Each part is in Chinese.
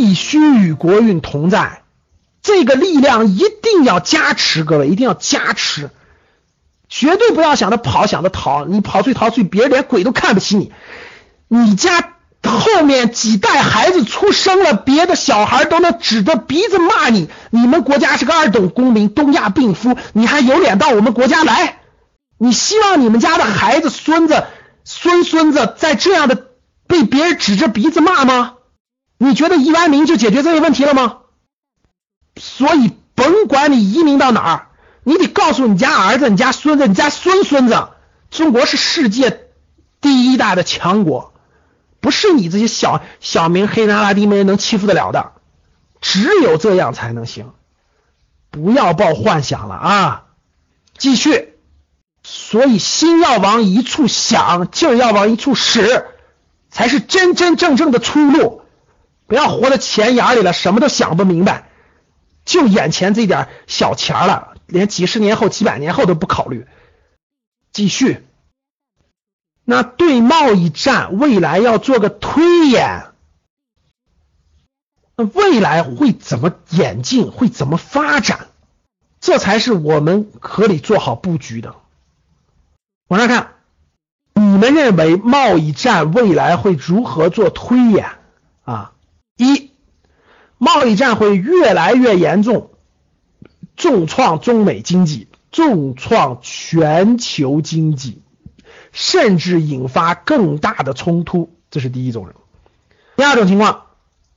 必须与国运同在，这个力量一定要加持，各位一定要加持，绝对不要想着跑，想着逃，你跑出去逃出去，别人连鬼都看不起你，你家。后面几代孩子出生了，别的小孩都能指着鼻子骂你。你们国家是个二等公民，东亚病夫，你还有脸到我们国家来？你希望你们家的孩子、孙子、孙孙子在这样的被别人指着鼻子骂吗？你觉得移完民就解决这个问题了吗？所以，甭管你移民到哪儿，你得告诉你家儿子、你家孙子、你家孙孙子，中国是世界第一大的强国。不是你这些小小民黑人、阿拉丁们能欺负得了的，只有这样才能行。不要抱幻想了啊！继续，所以心要往一处想，劲儿要往一处使，才是真真正正的出路。不要活在钱眼里了，什么都想不明白，就眼前这点小钱了，连几十年后、几百年后都不考虑。继续。那对贸易战未来要做个推演，那未来会怎么演进，会怎么发展，这才是我们可以做好布局的。往上看，你们认为贸易战未来会如何做推演啊？一，贸易战会越来越严重，重创中美经济，重创全球经济。甚至引发更大的冲突，这是第一种人。第二种情况，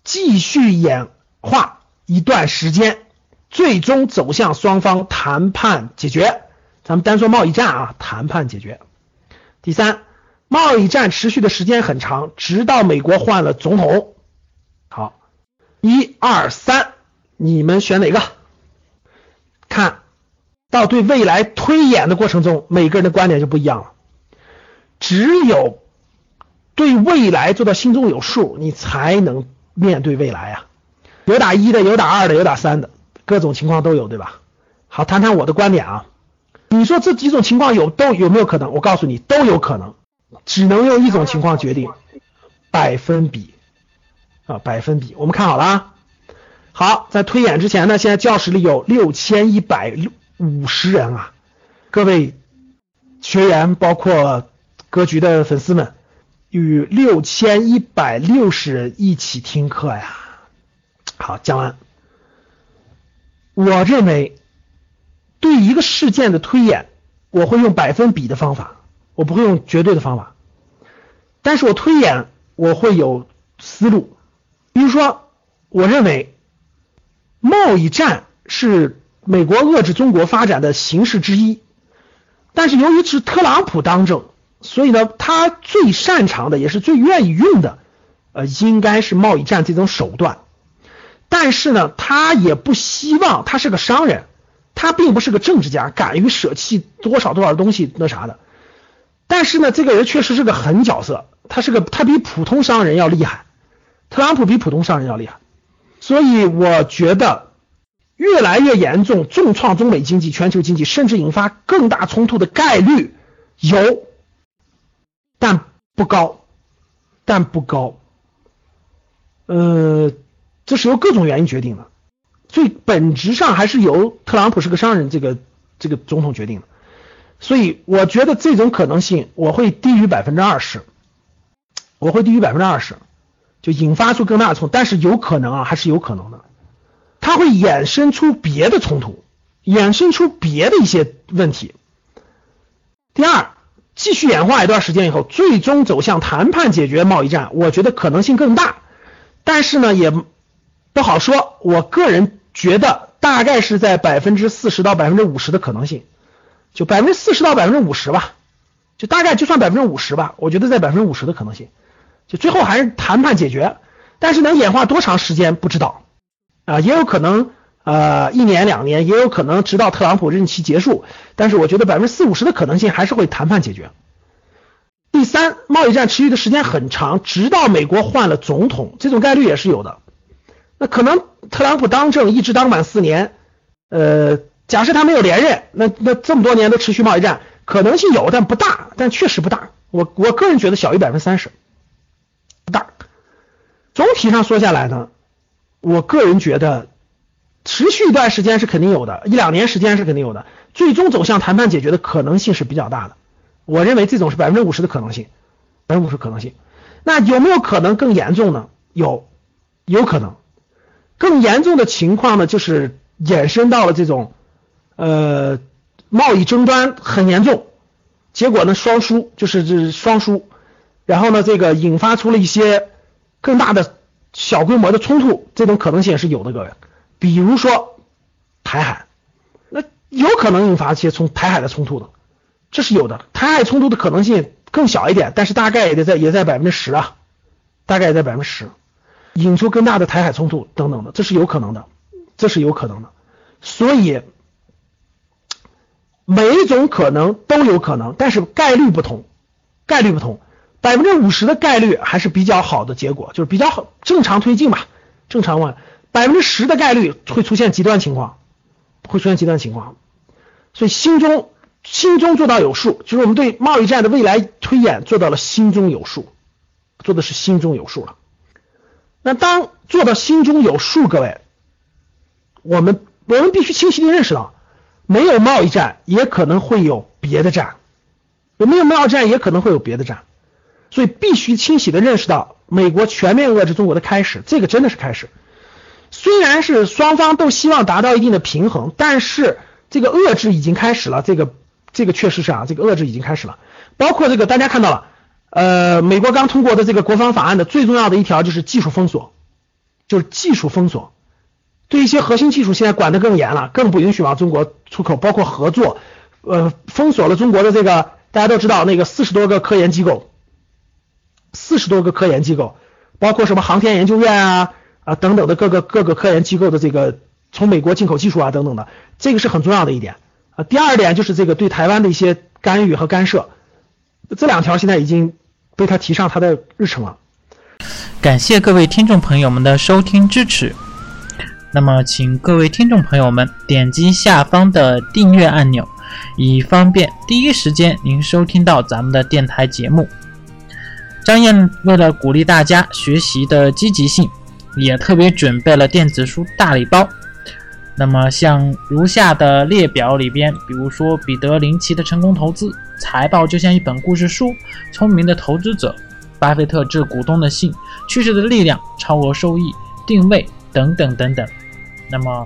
继续演化一段时间，最终走向双方谈判解决。咱们单说贸易战啊，谈判解决。第三，贸易战持续的时间很长，直到美国换了总统。好，一二三，你们选哪个？看到对未来推演的过程中，每个人的观点就不一样了。只有对未来做到心中有数，你才能面对未来啊！有打一的，有打二的，有打三的，各种情况都有，对吧？好，谈谈我的观点啊。你说这几种情况有都有没有可能？我告诉你，都有可能，只能用一种情况决定，百分比啊，百分比。我们看好了啊。好，在推演之前呢，现在教室里有六千一百五十人啊，各位学员包括。格局的粉丝们，与六千一百六十人一起听课呀。好，讲完。我认为，对一个事件的推演，我会用百分比的方法，我不会用绝对的方法。但是我推演，我会有思路。比如说，我认为贸易战是美国遏制中国发展的形式之一，但是由于是特朗普当政。所以呢，他最擅长的也是最愿意用的，呃，应该是贸易战这种手段。但是呢，他也不希望他是个商人，他并不是个政治家，敢于舍弃多少多少东西那啥的。但是呢，这个人确实是个狠角色，他是个他比普通商人要厉害，特朗普比普通商人要厉害。所以我觉得越来越严重，重创中美经济、全球经济，甚至引发更大冲突的概率有。但不高，但不高，呃，这是由各种原因决定的，最本质上还是由特朗普是个商人这个这个总统决定的，所以我觉得这种可能性我会低于百分之二十，我会低于百分之二十，就引发出更大的冲突，但是有可能啊，还是有可能的，它会衍生出别的冲突，衍生出别的一些问题。第二。继续演化一段时间以后，最终走向谈判解决贸易战，我觉得可能性更大，但是呢也不好说。我个人觉得大概是在百分之四十到百分之五十的可能性，就百分之四十到百分之五十吧，就大概就算百分之五十吧。我觉得在百分之五十的可能性，就最后还是谈判解决，但是能演化多长时间不知道啊，也有可能。呃，一年两年也有可能直到特朗普任期结束，但是我觉得百分之四五十的可能性还是会谈判解决。第三，贸易战持续的时间很长，直到美国换了总统，这种概率也是有的。那可能特朗普当政一直当满四年，呃，假设他没有连任，那那这么多年都持续贸易战，可能性有，但不大，但确实不大。我我个人觉得小于百分之三十，大。总体上说下来呢。我个人觉得持续一段时间是肯定有的，一两年时间是肯定有的，最终走向谈判解决的可能性是比较大的。我认为这种是百分之五十的可能性，百分之五十可能性。那有没有可能更严重呢？有，有可能。更严重的情况呢，就是衍生到了这种，呃，贸易争端很严重，结果呢双输，就是这双输，然后呢这个引发出了一些更大的小规模的冲突，这种可能性也是有的，各位。比如说台海，那有可能引发一些从台海的冲突的，这是有的。台海冲突的可能性更小一点，但是大概也得在也在百分之十啊，大概也在百分之十。引出更大的台海冲突等等的，这是有可能的，这是有可能的。所以每一种可能都有可能，但是概率不同，概率不同。百分之五十的概率还是比较好的结果，就是比较好正常推进吧，正常问。百分之十的概率会出现极端情况，会出现极端情况。所以心中心中做到有数，就是我们对贸易战的未来推演做到了心中有数，做的是心中有数了。那当做到心中有数，各位，我们我们必须清晰的认识到，没有贸易战也可能会有别的战，有没有贸易战也可能会有别的战，所以必须清晰的认识到，美国全面遏制中国的开始，这个真的是开始。虽然是双方都希望达到一定的平衡，但是这个遏制已经开始了，这个这个确实是啊，这个遏制已经开始了，包括这个大家看到了。呃，美国刚通过的这个国防法案的最重要的一条就是技术封锁，就是技术封锁，对一些核心技术现在管得更严了，更不允许往中国出口，包括合作，呃，封锁了中国的这个大家都知道那个四十多个科研机构，四十多个科研机构，包括什么航天研究院啊啊等等的各个各个科研机构的这个从美国进口技术啊等等的，这个是很重要的一点啊。第二点就是这个对台湾的一些干预和干涉，这两条现在已经。被他提上他的日程了。感谢各位听众朋友们的收听支持。那么，请各位听众朋友们点击下方的订阅按钮，以方便第一时间您收听到咱们的电台节目。张燕为了鼓励大家学习的积极性，也特别准备了电子书大礼包。那么，像如下的列表里边，比如说彼得林奇的成功投资。财报就像一本故事书，聪明的投资者，巴菲特致股东的信，趋势的力量，超额收益，定位等等等等。那么，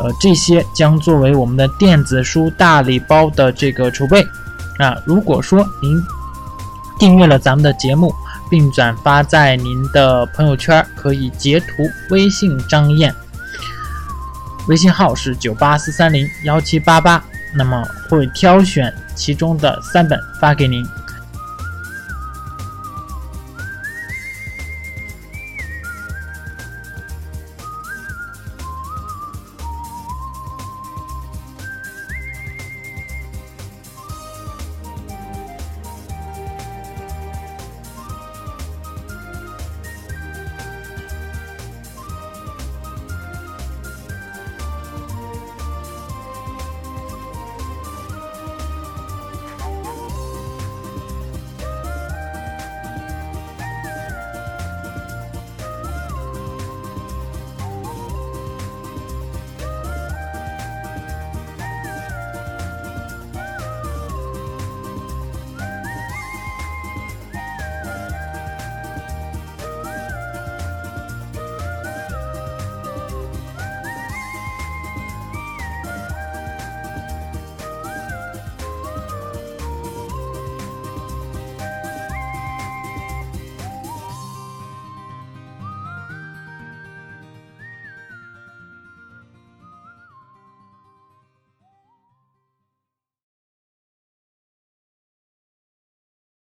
呃，这些将作为我们的电子书大礼包的这个储备。啊，如果说您订阅了咱们的节目，并转发在您的朋友圈，可以截图微信张燕，微信号是九八四三零幺七八八。那么会挑选其中的三本发给您。